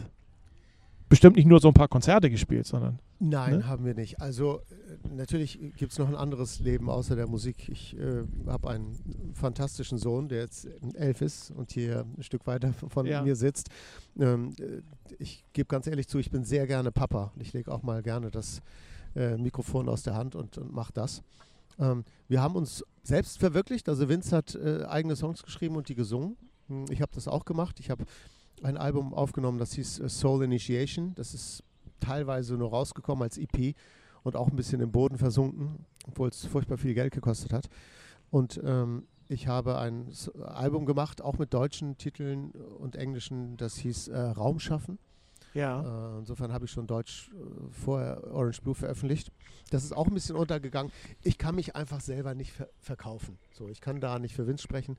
[SPEAKER 2] Bestimmt nicht nur so ein paar Konzerte gespielt, sondern.
[SPEAKER 3] Nein, ne? haben wir nicht. Also äh, natürlich gibt es noch ein anderes Leben außer der Musik. Ich äh, habe einen fantastischen Sohn, der jetzt elf ist und hier ein Stück weiter von ja. mir sitzt. Ähm, äh, ich gebe ganz ehrlich zu, ich bin sehr gerne Papa. Ich lege auch mal gerne das äh, Mikrofon aus der Hand und, und mache das. Ähm, wir haben uns selbst verwirklicht. Also Vince hat äh, eigene Songs geschrieben und die gesungen. Hm, ich habe das auch gemacht. Ich habe ein Album aufgenommen, das hieß äh, Soul Initiation. Das ist teilweise nur rausgekommen als EP und auch ein bisschen im Boden versunken, obwohl es furchtbar viel Geld gekostet hat. Und ähm, ich habe ein Album gemacht, auch mit deutschen Titeln und englischen, das hieß äh, Raum schaffen.
[SPEAKER 2] Ja.
[SPEAKER 3] Äh, insofern habe ich schon Deutsch äh, vorher Orange Blue veröffentlicht. Das ist auch ein bisschen untergegangen. Ich kann mich einfach selber nicht ver verkaufen. So, ich kann da nicht für Vince sprechen.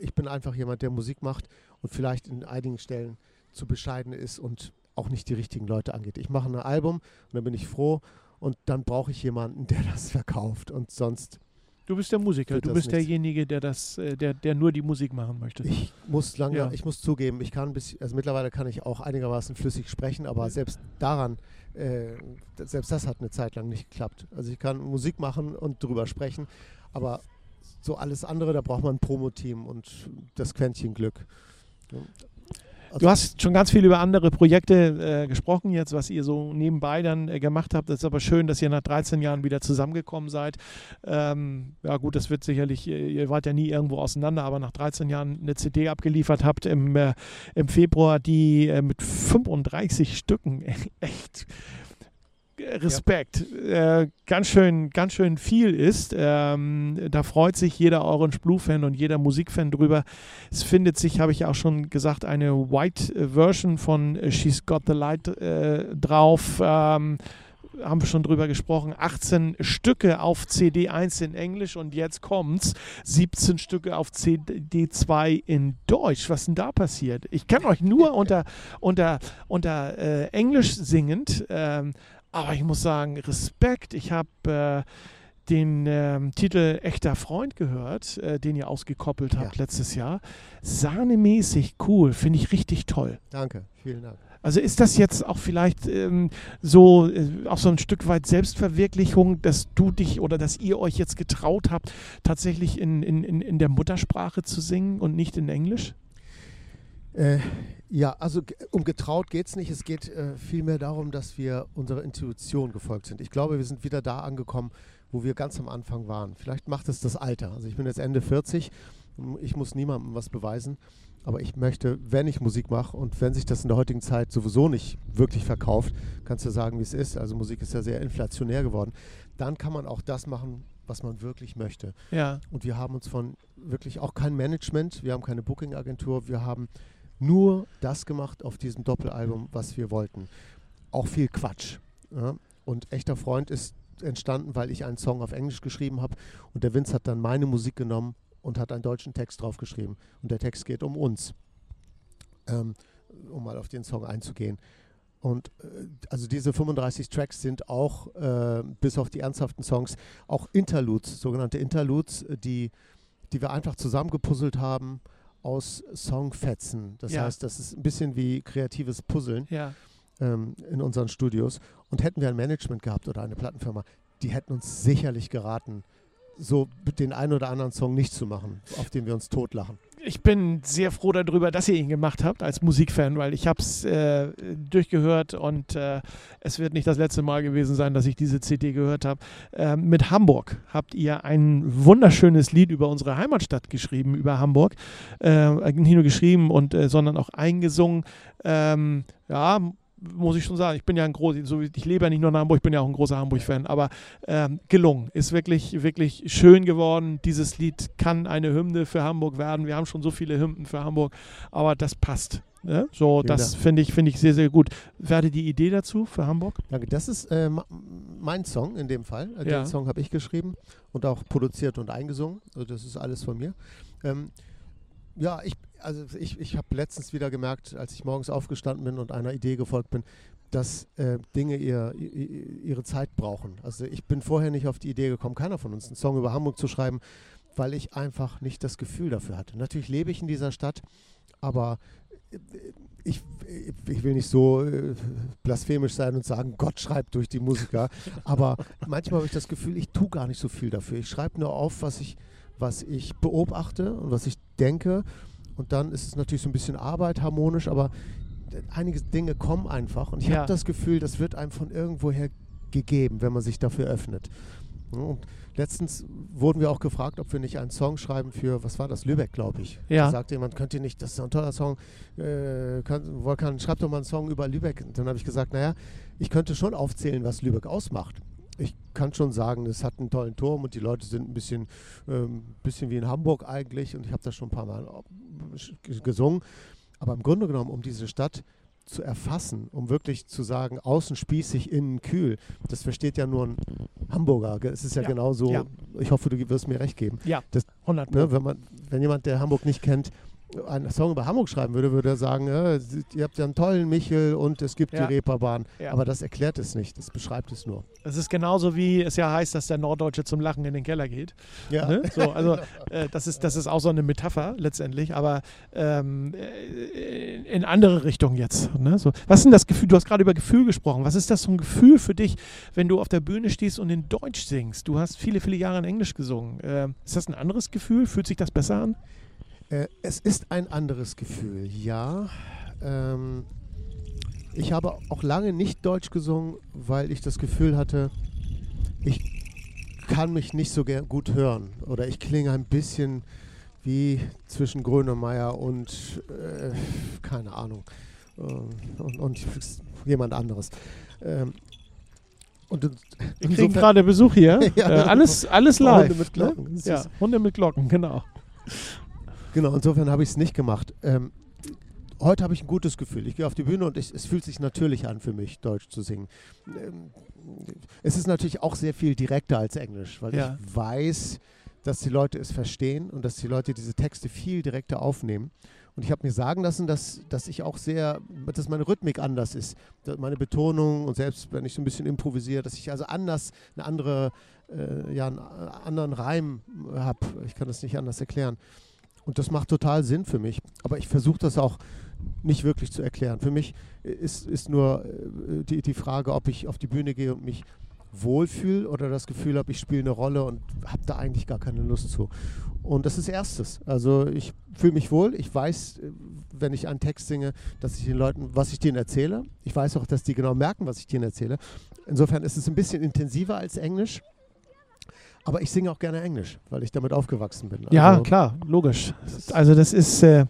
[SPEAKER 3] Ich bin einfach jemand, der Musik macht und vielleicht in einigen Stellen zu bescheiden ist und auch nicht die richtigen Leute angeht. Ich mache ein Album und dann bin ich froh und dann brauche ich jemanden, [laughs] der das verkauft und sonst.
[SPEAKER 2] Du bist der Musiker, du bist derjenige, der das, äh, der, der nur die Musik machen möchte.
[SPEAKER 3] Ich muss lange, ja. ich muss zugeben, ich kann bis, also mittlerweile kann ich auch einigermaßen flüssig sprechen, aber selbst daran, äh, selbst das hat eine Zeit lang nicht geklappt. Also ich kann Musik machen und drüber sprechen, aber so alles andere, da braucht man ein Promo-Team und das Quäntchen Glück.
[SPEAKER 2] Also du hast schon ganz viel über andere Projekte äh, gesprochen, jetzt, was ihr so nebenbei dann äh, gemacht habt. Das ist aber schön, dass ihr nach 13 Jahren wieder zusammengekommen seid. Ähm, ja, gut, das wird sicherlich, ihr, wart ja nie irgendwo auseinander, aber nach 13 Jahren eine CD abgeliefert habt im, äh, im Februar, die äh, mit 35 Stücken [laughs] echt Respekt, ja. äh, ganz schön, ganz schön viel ist. Ähm, da freut sich jeder Orange Blue Fan und jeder Musikfan drüber. Es findet sich, habe ich auch schon gesagt, eine White Version von She's Got the Light äh, drauf. Ähm, haben wir schon drüber gesprochen, 18 Stücke auf CD1 in Englisch und jetzt kommt's, 17 Stücke auf CD2 in Deutsch. Was denn da passiert? Ich kenne euch nur [laughs] unter, unter, unter äh, Englisch singend, ähm, aber ich muss sagen, Respekt. Ich habe äh, den ähm, Titel Echter Freund gehört, äh, den ihr ausgekoppelt habt ja. letztes Jahr. Sahnemäßig cool, finde ich richtig toll.
[SPEAKER 3] Danke, vielen Dank.
[SPEAKER 2] Also ist das jetzt auch vielleicht ähm, so äh, auch so ein Stück weit Selbstverwirklichung, dass du dich oder dass ihr euch jetzt getraut habt, tatsächlich in, in, in der Muttersprache zu singen und nicht in Englisch?
[SPEAKER 3] Ja, also um getraut geht es nicht. Es geht äh, vielmehr darum, dass wir unserer Intuition gefolgt sind. Ich glaube, wir sind wieder da angekommen, wo wir ganz am Anfang waren. Vielleicht macht es das Alter. Also ich bin jetzt Ende 40. Ich muss niemandem was beweisen. Aber ich möchte, wenn ich Musik mache und wenn sich das in der heutigen Zeit sowieso nicht wirklich verkauft, kannst du sagen, wie es ist. Also Musik ist ja sehr inflationär geworden. Dann kann man auch das machen, was man wirklich möchte.
[SPEAKER 2] Ja.
[SPEAKER 3] Und wir haben uns von wirklich auch kein Management, wir haben keine Booking-Agentur, wir haben nur das gemacht auf diesem Doppelalbum, was wir wollten. Auch viel Quatsch. Ja? Und echter Freund ist entstanden, weil ich einen Song auf Englisch geschrieben habe und der Vince hat dann meine Musik genommen und hat einen deutschen Text draufgeschrieben. Und der Text geht um uns, ähm, um mal auf den Song einzugehen. Und äh, also diese 35 Tracks sind auch, äh, bis auf die ernsthaften Songs, auch Interludes, sogenannte Interludes, die, die wir einfach zusammengepuzzelt haben aus Songfetzen. Das ja. heißt, das ist ein bisschen wie kreatives Puzzeln
[SPEAKER 2] ja.
[SPEAKER 3] ähm, in unseren Studios. Und hätten wir ein Management gehabt oder eine Plattenfirma, die hätten uns sicherlich geraten, so den einen oder anderen Song nicht zu machen, auf den wir uns totlachen.
[SPEAKER 2] Ich bin sehr froh darüber, dass ihr ihn gemacht habt als Musikfan, weil ich habe es äh, durchgehört und äh, es wird nicht das letzte Mal gewesen sein, dass ich diese CD gehört habe. Äh, mit Hamburg habt ihr ein wunderschönes Lied über unsere Heimatstadt geschrieben, über Hamburg. Äh, nicht nur geschrieben, und, äh, sondern auch eingesungen. Ähm, ja, muss ich schon sagen. Ich bin ja ein großer, so, ich lebe ja nicht nur in Hamburg, ich bin ja auch ein großer Hamburg-Fan, aber ähm, gelungen. Ist wirklich, wirklich schön geworden. Dieses Lied kann eine Hymne für Hamburg werden. Wir haben schon so viele Hymnen für Hamburg, aber das passt. Ne? So, Vielen das finde ich, find ich sehr, sehr gut. Werde die Idee dazu für Hamburg?
[SPEAKER 3] Danke. Das ist äh, mein Song in dem Fall. Den ja. Song habe ich geschrieben und auch produziert und eingesungen. Also das ist alles von mir. Ähm, ja, ich, also ich, ich habe letztens wieder gemerkt, als ich morgens aufgestanden bin und einer Idee gefolgt bin, dass äh, Dinge ihr, ihre Zeit brauchen. Also ich bin vorher nicht auf die Idee gekommen, keiner von uns einen Song über Hamburg zu schreiben, weil ich einfach nicht das Gefühl dafür hatte. Natürlich lebe ich in dieser Stadt, aber äh, ich, ich will nicht so äh, blasphemisch sein und sagen, Gott schreibt durch die Musiker, aber manchmal habe ich das Gefühl, ich tue gar nicht so viel dafür. Ich schreibe nur auf, was ich, was ich beobachte und was ich denke und dann ist es natürlich so ein bisschen Arbeit, harmonisch, aber einige Dinge kommen einfach. Und ich ja. habe das Gefühl, das wird einem von irgendwoher gegeben, wenn man sich dafür öffnet. Und letztens wurden wir auch gefragt, ob wir nicht einen Song schreiben für, was war das, Lübeck, glaube ich. Ja. Da sagte jemand, könnt ihr nicht, das ist ein toller Song, äh, kann, Volkan, schreibt doch mal einen Song über Lübeck. Und dann habe ich gesagt, naja, ich könnte schon aufzählen, was Lübeck ausmacht ich kann schon sagen, es hat einen tollen Turm und die Leute sind ein bisschen, ähm, bisschen wie in Hamburg eigentlich und ich habe das schon ein paar Mal gesungen. Aber im Grunde genommen, um diese Stadt zu erfassen, um wirklich zu sagen, außen spießig, innen kühl, das versteht ja nur ein Hamburger. Es ist ja, ja genauso, ja. ich hoffe, du wirst mir recht geben.
[SPEAKER 2] Ja,
[SPEAKER 3] das, 100 ne, wenn, man, wenn jemand, der Hamburg nicht kennt, einen Song über Hamburg schreiben würde, würde er sagen, ja, ihr habt ja einen tollen Michel und es gibt ja. die Reeperbahn. Ja. Aber das erklärt es nicht, das beschreibt es nur.
[SPEAKER 2] Es ist genauso wie es ja heißt, dass der Norddeutsche zum Lachen in den Keller geht. Ja. Ne? So, also [laughs] äh, das, ist, das ist auch so eine Metapher letztendlich, aber ähm, äh, in andere Richtungen jetzt. Ne? So, was ist denn das Gefühl, du hast gerade über Gefühl gesprochen, was ist das so ein Gefühl für dich, wenn du auf der Bühne stehst und in Deutsch singst? Du hast viele, viele Jahre in Englisch gesungen. Äh, ist das ein anderes Gefühl? Fühlt sich das besser an?
[SPEAKER 3] Äh, es ist ein anderes Gefühl, ja. Ähm, ich habe auch lange nicht Deutsch gesungen, weil ich das Gefühl hatte, ich kann mich nicht so gut hören oder ich klinge ein bisschen wie zwischen Grönemeyer und äh, keine Ahnung äh, und, und, jemand anderes. Ähm,
[SPEAKER 2] und, Wir kriegen gerade Besuch hier. [laughs] ja, äh, alles, alles live. Hunde mit Glocken. Ne? Ja, Hunde mit Glocken, genau.
[SPEAKER 3] Genau, insofern habe ich es nicht gemacht. Ähm, heute habe ich ein gutes Gefühl. Ich gehe auf die Bühne und ich, es fühlt sich natürlich an für mich, Deutsch zu singen. Ähm, es ist natürlich auch sehr viel direkter als Englisch, weil ja. ich weiß, dass die Leute es verstehen und dass die Leute diese Texte viel direkter aufnehmen. Und ich habe mir sagen lassen, dass, dass ich auch sehr, dass meine Rhythmik anders ist. Meine Betonung und selbst wenn ich so ein bisschen improvisiere, dass ich also anders, eine andere, äh, ja, einen anderen Reim habe. Ich kann das nicht anders erklären. Und das macht total Sinn für mich. Aber ich versuche das auch nicht wirklich zu erklären. Für mich ist, ist nur äh, die, die Frage, ob ich auf die Bühne gehe und mich wohlfühle oder das Gefühl habe, ich spiele eine Rolle und habe da eigentlich gar keine Lust zu. Und das ist erstes. Also ich fühle mich wohl. Ich weiß, äh, wenn ich einen Text singe, dass ich den Leuten, was ich denen erzähle. Ich weiß auch, dass die genau merken, was ich denen erzähle. Insofern ist es ein bisschen intensiver als Englisch. Aber ich singe auch gerne Englisch, weil ich damit aufgewachsen bin.
[SPEAKER 2] Also ja, klar, logisch. Also das ist. Äh,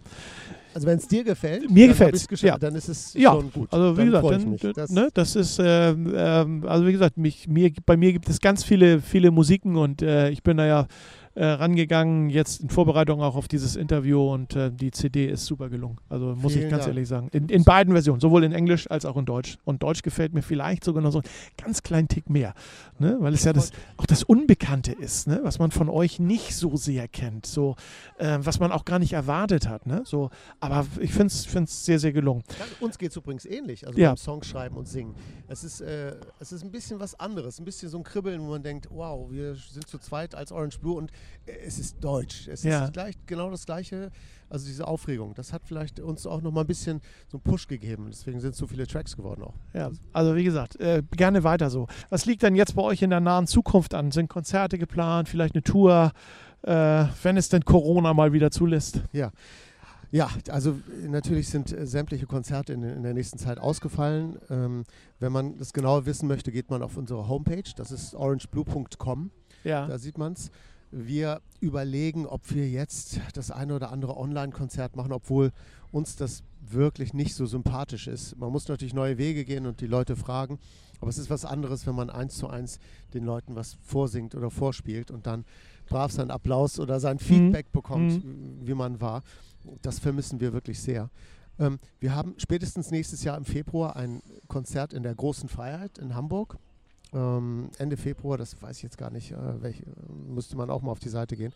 [SPEAKER 3] also wenn es dir gefällt,
[SPEAKER 2] mir gefällt es,
[SPEAKER 3] ja. dann ist es
[SPEAKER 2] ja.
[SPEAKER 3] schon gut.
[SPEAKER 2] Also wie dann gesagt, dann, das, ne, das ist, äh, äh, also wie gesagt, mich, mir, bei mir gibt es ganz viele, viele Musiken und äh, ich bin da ja äh, rangegangen, jetzt in Vorbereitung auch auf dieses Interview und äh, die CD ist super gelungen. Also muss Vielen ich ganz Dank. ehrlich sagen. In, in, beiden Versionen, sowohl in Englisch als auch in Deutsch. Und Deutsch gefällt mir vielleicht sogar noch so einen ganz kleinen Tick mehr, ne? weil es ja das, auch das Unbekannte ist, ne? was man von euch nicht so sehr kennt, so, äh, was man auch gar nicht erwartet hat. Ne? So, aber ich finde es sehr, sehr gelungen.
[SPEAKER 3] Uns geht es übrigens ähnlich, also ja. beim Songschreiben und Singen. Es ist, äh, es ist ein bisschen was anderes, ein bisschen so ein Kribbeln, wo man denkt, wow, wir sind zu zweit als Orange Blue und es ist deutsch. Es ja. ist gleich, genau das Gleiche. Also diese Aufregung, das hat vielleicht uns auch noch mal ein bisschen so einen Push gegeben. Deswegen sind so viele Tracks geworden auch.
[SPEAKER 2] Ja, also wie gesagt, äh, gerne weiter so. Was liegt denn jetzt bei euch in der nahen Zukunft an? Sind Konzerte geplant, vielleicht eine Tour, äh, wenn es denn Corona mal wieder zulässt?
[SPEAKER 3] Ja, ja, also natürlich sind äh, sämtliche Konzerte in, in, der nächsten Zeit ausgefallen. Ähm, wenn man das genauer wissen möchte, geht man auf unsere Homepage. Das ist orangeblue.com. Ja. Da sieht man es. Wir überlegen, ob wir jetzt das eine oder andere Online-Konzert machen, obwohl uns das wirklich nicht so sympathisch ist. Man muss natürlich neue Wege gehen und die Leute fragen. Aber es ist was anderes, wenn man eins zu eins den Leuten was vorsingt oder vorspielt und dann brav seinen Applaus oder sein mhm. Feedback mhm. bekommt, mhm. wie man war. Das vermissen wir wirklich sehr. Ähm, wir haben spätestens nächstes Jahr im Februar ein Konzert in der Großen Freiheit in Hamburg. Ähm, Ende Februar, das weiß ich jetzt gar nicht, äh, welch, müsste man auch mal auf die Seite gehen.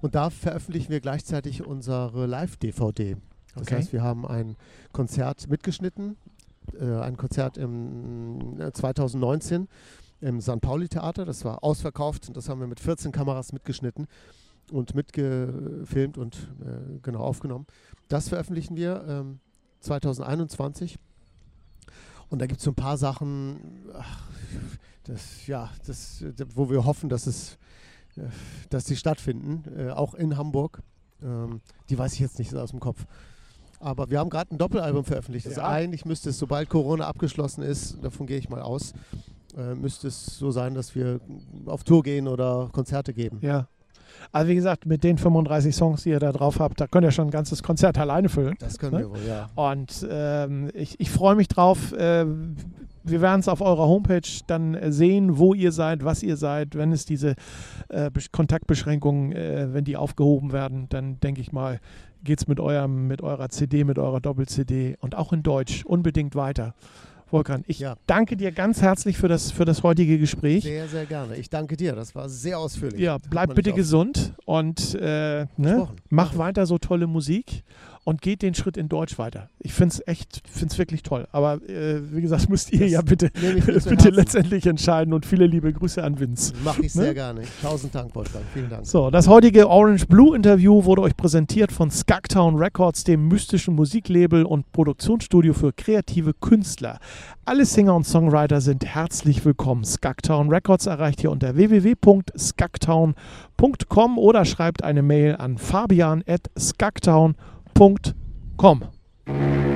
[SPEAKER 3] Und da veröffentlichen wir gleichzeitig unsere Live-DVD. Das okay. heißt, wir haben ein Konzert mitgeschnitten, äh, ein Konzert im äh, 2019 im St. Pauli Theater. Das war ausverkauft und das haben wir mit 14 Kameras mitgeschnitten und mitgefilmt und äh, genau aufgenommen. Das veröffentlichen wir ähm, 2021. Und da gibt es so ein paar Sachen, ach, das, ja, das, wo wir hoffen, dass, es, äh, dass die stattfinden, äh, auch in Hamburg. Ähm, die weiß ich jetzt nicht aus dem Kopf. Aber wir haben gerade ein Doppelalbum veröffentlicht. Ja. eigentlich müsste es, sobald Corona abgeschlossen ist, davon gehe ich mal aus, äh, müsste es so sein, dass wir auf Tour gehen oder Konzerte geben.
[SPEAKER 2] Ja. Also wie gesagt, mit den 35 Songs, die ihr da drauf habt, da könnt ihr schon ein ganzes Konzert alleine füllen.
[SPEAKER 3] Das können ne? wir wohl, ja.
[SPEAKER 2] Und ähm, ich, ich freue mich drauf. Äh, wir werden es auf eurer Homepage dann sehen, wo ihr seid, was ihr seid. Wenn es diese äh, Kontaktbeschränkungen, äh, wenn die aufgehoben werden, dann denke ich mal, geht es mit, mit eurer CD, mit eurer Doppel-CD und auch in Deutsch unbedingt weiter. Volkan, ich ja. danke dir ganz herzlich für das, für das heutige Gespräch.
[SPEAKER 3] Sehr, sehr gerne. Ich danke dir. Das war sehr ausführlich.
[SPEAKER 2] Ja, bleib bitte gesund und äh, ne, mach weiter so tolle Musik und geht den Schritt in Deutsch weiter. Ich finde es echt, finde es wirklich toll. Aber äh, wie gesagt, müsst ihr das ja bitte, [laughs] bitte letztendlich entscheiden und viele liebe Grüße an Vince.
[SPEAKER 3] Mache ich ne? sehr gerne. Tausend Dank, Wolfgang. Vielen Dank.
[SPEAKER 2] So, das heutige Orange Blue Interview wurde euch präsentiert von Skagtown Records, dem mystischen Musiklabel und Produktionsstudio für kreative Künstler. Alle Singer und Songwriter sind herzlich willkommen. Skagtown Records erreicht ihr unter www.skagtown.com oder schreibt eine Mail an fabian at skagtown.com www.ftf.com.